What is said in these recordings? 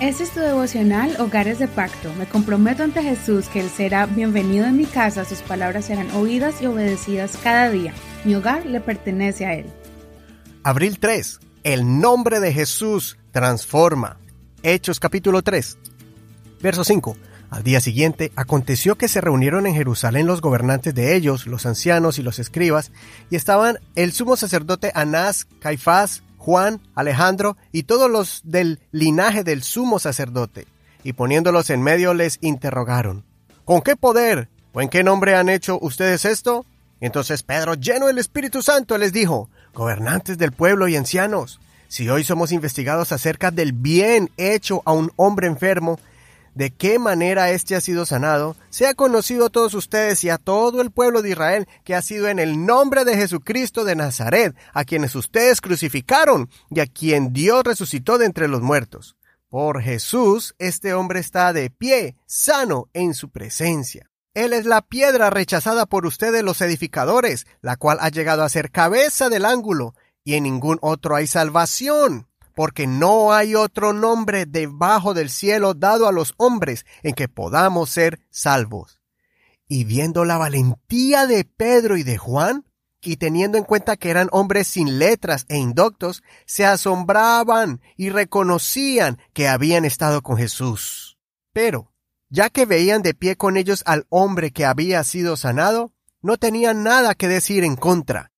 Este es tu devocional Hogares de Pacto. Me comprometo ante Jesús que Él será bienvenido en mi casa, sus palabras serán oídas y obedecidas cada día. Mi hogar le pertenece a Él. Abril 3. El nombre de Jesús transforma. Hechos capítulo 3. Verso 5. Al día siguiente, aconteció que se reunieron en Jerusalén los gobernantes de ellos, los ancianos y los escribas, y estaban el sumo sacerdote Anás, Caifás, Juan, Alejandro y todos los del linaje del sumo sacerdote, y poniéndolos en medio les interrogaron, ¿Con qué poder o en qué nombre han hecho ustedes esto? Entonces Pedro, lleno del Espíritu Santo, les dijo, Gobernantes del pueblo y ancianos, si hoy somos investigados acerca del bien hecho a un hombre enfermo, de qué manera éste ha sido sanado, sea conocido a todos ustedes y a todo el pueblo de Israel que ha sido en el nombre de Jesucristo de Nazaret, a quienes ustedes crucificaron y a quien Dios resucitó de entre los muertos. Por Jesús, este hombre está de pie, sano en su presencia. Él es la piedra rechazada por ustedes los edificadores, la cual ha llegado a ser cabeza del ángulo, y en ningún otro hay salvación porque no hay otro nombre debajo del cielo dado a los hombres en que podamos ser salvos. Y viendo la valentía de Pedro y de Juan, y teniendo en cuenta que eran hombres sin letras e indoctos, se asombraban y reconocían que habían estado con Jesús. Pero, ya que veían de pie con ellos al hombre que había sido sanado, no tenían nada que decir en contra,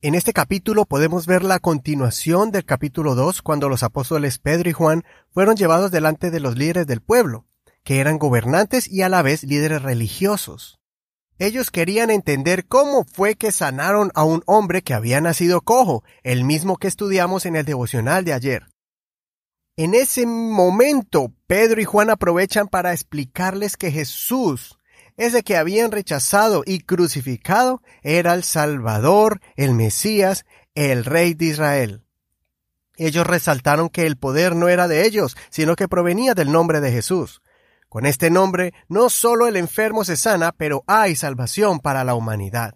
en este capítulo podemos ver la continuación del capítulo 2 cuando los apóstoles Pedro y Juan fueron llevados delante de los líderes del pueblo, que eran gobernantes y a la vez líderes religiosos. Ellos querían entender cómo fue que sanaron a un hombre que había nacido cojo, el mismo que estudiamos en el devocional de ayer. En ese momento, Pedro y Juan aprovechan para explicarles que Jesús ese que habían rechazado y crucificado era el Salvador, el Mesías, el Rey de Israel. Ellos resaltaron que el poder no era de ellos, sino que provenía del nombre de Jesús. Con este nombre no solo el enfermo se sana, pero hay salvación para la humanidad.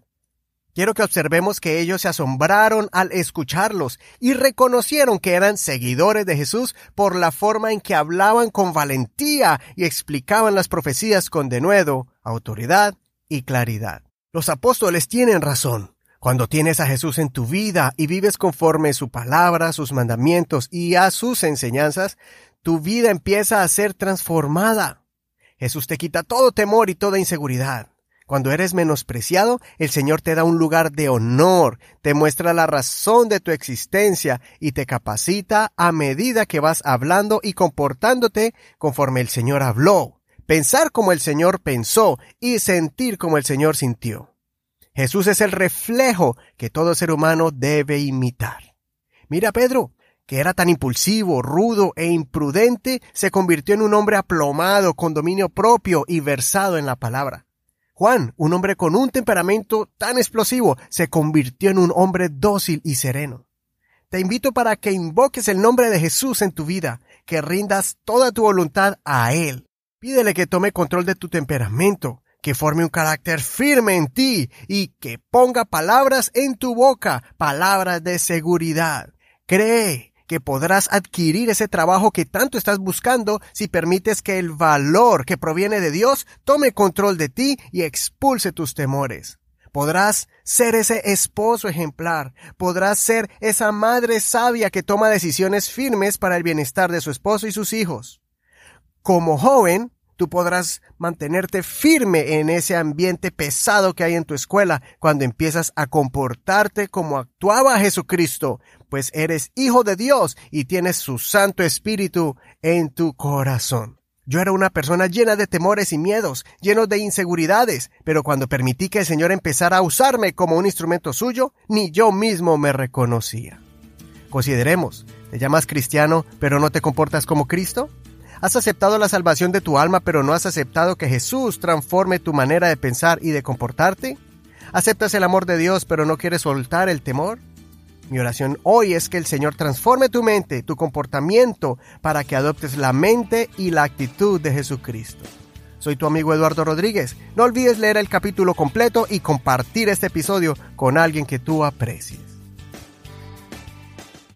Quiero que observemos que ellos se asombraron al escucharlos y reconocieron que eran seguidores de Jesús por la forma en que hablaban con valentía y explicaban las profecías con denuedo, autoridad y claridad. Los apóstoles tienen razón. Cuando tienes a Jesús en tu vida y vives conforme su palabra, sus mandamientos y a sus enseñanzas, tu vida empieza a ser transformada. Jesús te quita todo temor y toda inseguridad. Cuando eres menospreciado, el Señor te da un lugar de honor, te muestra la razón de tu existencia y te capacita a medida que vas hablando y comportándote conforme el Señor habló, pensar como el Señor pensó y sentir como el Señor sintió. Jesús es el reflejo que todo ser humano debe imitar. Mira Pedro, que era tan impulsivo, rudo e imprudente, se convirtió en un hombre aplomado, con dominio propio y versado en la palabra. Juan, un hombre con un temperamento tan explosivo, se convirtió en un hombre dócil y sereno. Te invito para que invoques el nombre de Jesús en tu vida, que rindas toda tu voluntad a Él. Pídele que tome control de tu temperamento, que forme un carácter firme en ti y que ponga palabras en tu boca, palabras de seguridad. Cree que podrás adquirir ese trabajo que tanto estás buscando si permites que el valor que proviene de Dios tome control de ti y expulse tus temores. Podrás ser ese esposo ejemplar, podrás ser esa madre sabia que toma decisiones firmes para el bienestar de su esposo y sus hijos. Como joven, tú podrás mantenerte firme en ese ambiente pesado que hay en tu escuela cuando empiezas a comportarte como actuaba Jesucristo, pues eres hijo de Dios y tienes su Santo Espíritu en tu corazón. Yo era una persona llena de temores y miedos, lleno de inseguridades, pero cuando permití que el Señor empezara a usarme como un instrumento suyo, ni yo mismo me reconocía. Consideremos, ¿te llamas cristiano pero no te comportas como Cristo? ¿Has aceptado la salvación de tu alma pero no has aceptado que Jesús transforme tu manera de pensar y de comportarte? ¿Aceptas el amor de Dios pero no quieres soltar el temor? Mi oración hoy es que el Señor transforme tu mente, tu comportamiento, para que adoptes la mente y la actitud de Jesucristo. Soy tu amigo Eduardo Rodríguez. No olvides leer el capítulo completo y compartir este episodio con alguien que tú aprecies.